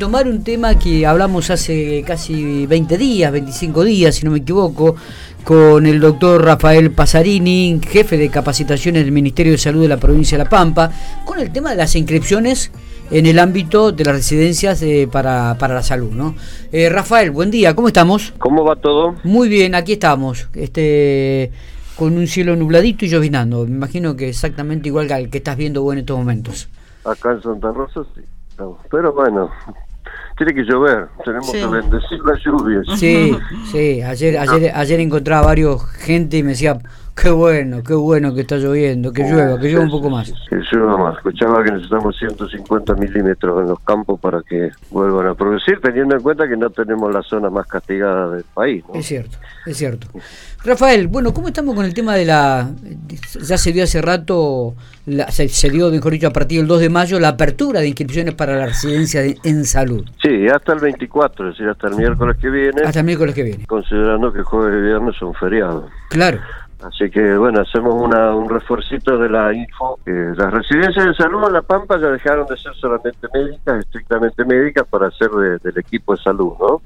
Tomar un tema que hablamos hace casi 20 días, 25 días, si no me equivoco, con el doctor Rafael Pasarini, jefe de capacitaciones del Ministerio de Salud de la provincia de La Pampa, con el tema de las inscripciones en el ámbito de las residencias eh, para, para, la salud, ¿no? Eh, Rafael, buen día, ¿cómo estamos? ¿Cómo va todo? Muy bien, aquí estamos, este, con un cielo nubladito y llovinando. Me imagino que exactamente igual que el que estás viendo vos en estos momentos. Acá en Santa Rosa sí, pero bueno, tiene que llover, tenemos que bendecir la lluvia. Sí, sí, ayer, ayer, ayer encontraba varios gente y me decía, qué bueno, qué bueno que está lloviendo, que llueva, que llueva un poco más. Que llueva más, escuchaba que necesitamos 150 milímetros en los campos para que vuelvan a producir, teniendo en cuenta que no tenemos la zona más castigada del país. Es cierto, es cierto. Rafael, bueno, ¿cómo estamos con el tema de la... Ya se dio hace rato, se, dio, mejor dicho, a partir del 2 de mayo, la apertura de inscripciones para la residencia en salud. Sí, hasta el 24, es decir, hasta el miércoles que viene. Hasta el miércoles que viene. Considerando que jueves y viernes son feriados. Claro. Así que bueno, hacemos una, un refuercito de la info. las residencias de salud en La Pampa ya dejaron de ser solamente médicas, estrictamente médicas, para ser del equipo de salud, ¿no?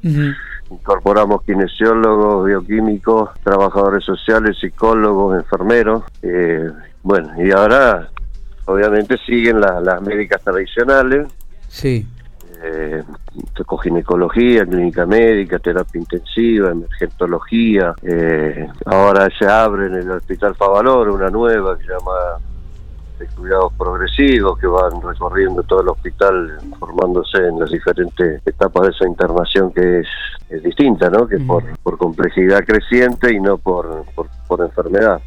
Incorporamos kinesiólogos, bioquímicos, trabajadores sociales, psicólogos, enfermeros. Eh, bueno, y ahora obviamente siguen las médicas tradicionales. Sí eh, ginecología, clínica médica, terapia intensiva, emergentología. Eh, ahora se abre en el Hospital Favalor una nueva que se llama de cuidados progresivos que van recorriendo todo el hospital formándose en las diferentes etapas de esa internación que es, distinta, ¿no? Que por, por complejidad creciente y no por, por enfermedad.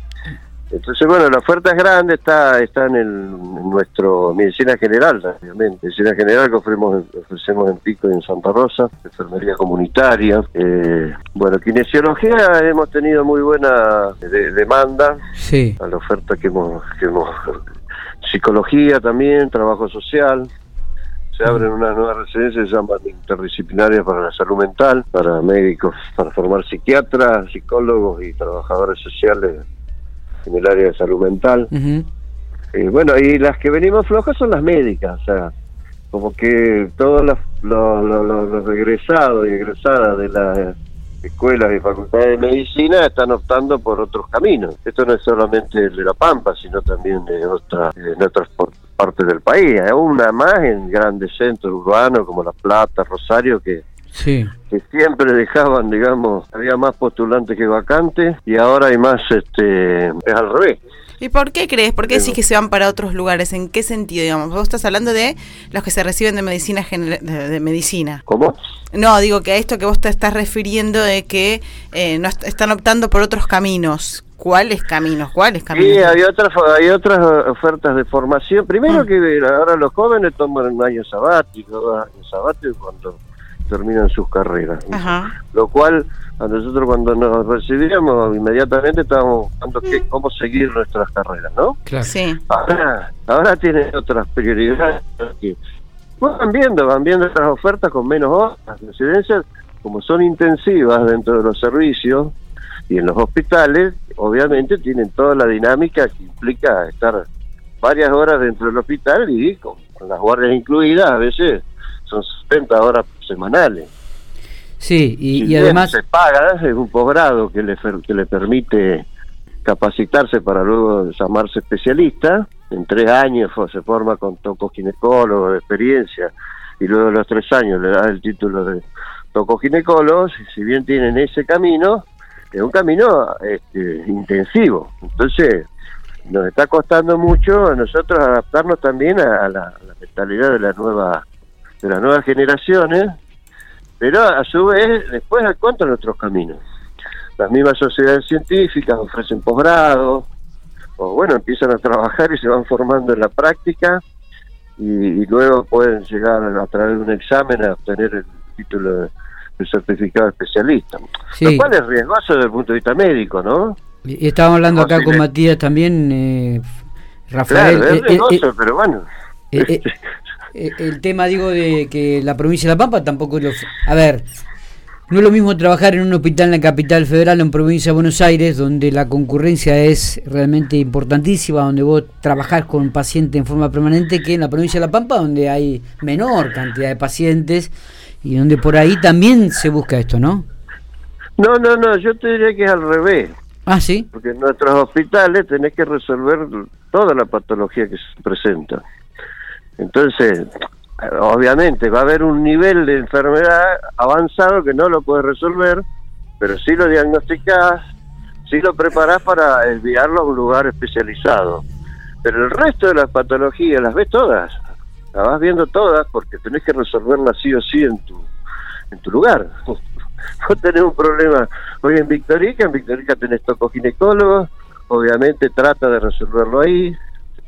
Entonces, bueno, la oferta es grande, está está en, el, nuestro medicina general, obviamente. Medicina general que ofrecemos, ofrecemos en Pico y en Santa Rosa, enfermería comunitaria. Eh, bueno, kinesiología hemos tenido muy buena demanda sí. a la oferta que hemos, que hemos. Psicología también, trabajo social. Se abren unas nuevas residencias se llaman interdisciplinarias para la salud mental, para médicos, para formar psiquiatras, psicólogos y trabajadores sociales en el área de salud mental. y bueno, y las que venimos flojas son las médicas, o sea, como que todos los, los, regresados y egresadas de las escuelas y facultades de medicina están optando por otros caminos. Esto no es solamente de La Pampa, sino también de, otra, en otras partes del país. Hay una más en grandes centros urbanos como La Plata, Rosario, que sí. que siempre dejaban, digamos, había más postulantes que vacantes y ahora hay más, este, es al revés. ¿Y por qué crees? ¿Por qué decís que se van para otros lugares? ¿En qué sentido, digamos? Vos estás hablando de los que se reciben de medicina de, medicina. ¿Cómo? No, digo que a esto que vos te estás refiriendo de que eh, no están optando por otros caminos. ¿Cuáles caminos? ¿Cuáles caminos? Sí, hay otras, hay otras ofertas de formación. Primero mm. que ahora los jóvenes toman un año sabático, año sabático cuando terminan sus carreras. Lo cual a nosotros cuando nos recibíamos inmediatamente estábamos buscando qué, cómo seguir nuestras carreras, ¿no? Claro. Sí. Ahora, ahora tienen otras prioridades que van viendo, van viendo otras ofertas con menos horas. Las residencias, como son intensivas dentro de los servicios y en los hospitales, obviamente tienen toda la dinámica que implica estar varias horas dentro del hospital y con las guardias incluidas a veces son 70 horas semanales. Sí, y, además... Se paga, es un posgrado que le, que le permite capacitarse para luego llamarse especialista. En tres años se forma con tocoginecólogo de experiencia y luego de los tres años le da el título de tocoginecólogo. Si bien tienen ese camino, es un camino este, intensivo. Entonces, nos está costando mucho a nosotros adaptarnos también a la, a la mentalidad de la nueva de las nuevas generaciones, pero a su vez después encuentran nuestros caminos. Las mismas sociedades científicas ofrecen posgrado, o bueno, empiezan a trabajar y se van formando en la práctica, y, luego pueden llegar a, través de un examen a obtener el título de, certificado de especialista. Lo cual es riesgoso desde el punto de vista médico, ¿no? Y estábamos hablando acá con Matías también, eh, Rafael. Claro, es eh, eh, riesgoso, pero bueno. Eh, el tema, digo, de que la provincia de La Pampa tampoco... Lo, a ver, No es lo mismo trabajar en un hospital en la capital federal o en provincia de Buenos Aires, donde la concurrencia es realmente importantísima, donde vos trabajás con pacientes en forma permanente, que en la provincia de La Pampa, donde hay menor cantidad de pacientes y donde por ahí también se busca esto, ¿no? No, no, no, yo te diría que es al revés. Ah, sí. Porque en nuestros hospitales tenés que resolver toda la patología que se presenta. Entonces, obviamente va a haber un nivel de enfermedad avanzado que no lo puedes resolver, pero sí lo diagnosticás, sí lo preparás para enviarlo a un lugar especializado. Pero el resto de las patologías las ves todas, las vas viendo todas porque tenés que resolverlas sí o sí en tu, en tu lugar. Vos tenés un problema hoy en Victorica, en Victorica tenés tocoginecólogos, obviamente trata de resolverlo ahí,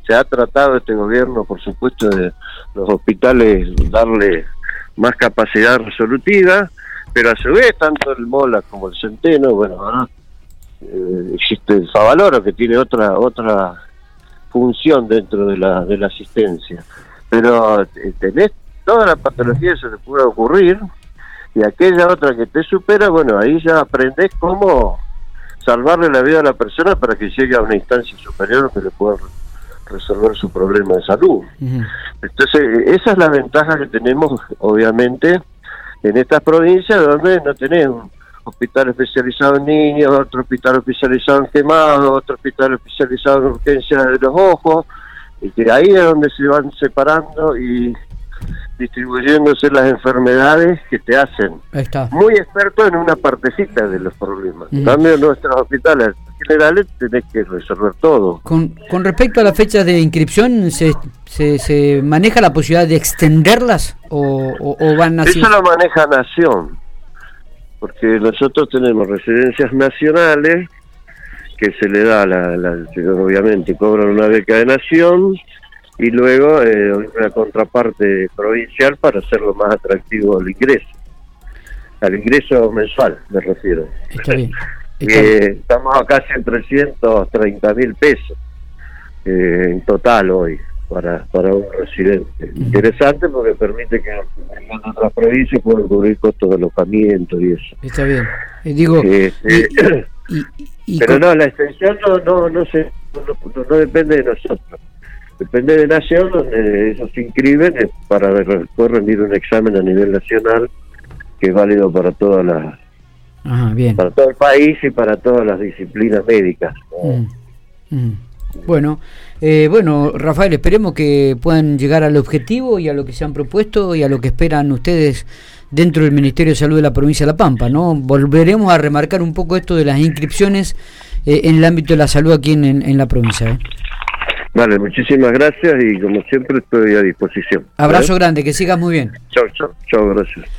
se ha tratado este gobierno, por supuesto, de los hospitales darle más capacidad resolutiva, pero a su vez, tanto el Mola como el Centeno, bueno, eh, existe el Favaloro que tiene otra otra función dentro de la, de la asistencia. Pero eh, tenés toda la patología que se te puede ocurrir y aquella otra que te supera, bueno, ahí ya aprendes cómo salvarle la vida a la persona para que llegue a una instancia superior que le pueda resolver su problema de salud. Entonces, esa es la ventaja que tenemos, obviamente, en estas provincias donde no tenemos hospital especializado en niños, otro hospital especializado en quemados, otro hospital especializado en urgencia de los ojos, y que ahí es donde se van separando y distribuyéndose las enfermedades que te hacen muy experto en una partecita de los problemas. También en nuestros hospitales generales tenés que resolver todo. Con, con respecto a las fechas de inscripción, ¿se, se, maneja la posibilidad de extenderlas o, o, van así? Eso lo maneja Nación, porque nosotros tenemos residencias nacionales que se le da, la, la, obviamente cobran una beca de Nación y luego eh, una contraparte provincial para hacerlo más atractivo al ingreso. Al ingreso mensual, me refiero. Está bien. Eh, estamos a casi en 330 mil pesos eh, en total hoy para, para un residente. Interesante porque permite que en otras provincias puedan cubrir costos de alojamiento y eso. Está bien. digo, pero no, la extensión no, no, no, se, no depende de nosotros Depende de Nación, donde ellos se inscriben para después rendir un examen a nivel nacional que es válido para todas las para todo el país y para todas las disciplinas médicas. Mm, mm. Bueno, eh, bueno, Rafael, esperemos que puedan llegar al objetivo y a lo que se han propuesto y a lo que esperan ustedes dentro del Ministerio de Salud de la provincia de La Pampa, ¿no? Volveremos a remarcar un poco esto de las inscripciones eh, en el ámbito de la salud aquí en, en la provincia. ¿eh? Vale, muchísimas gracias y como siempre estoy a disposición. Abrazo grande, que sigas muy bien. Chao, chao, chao, gracias.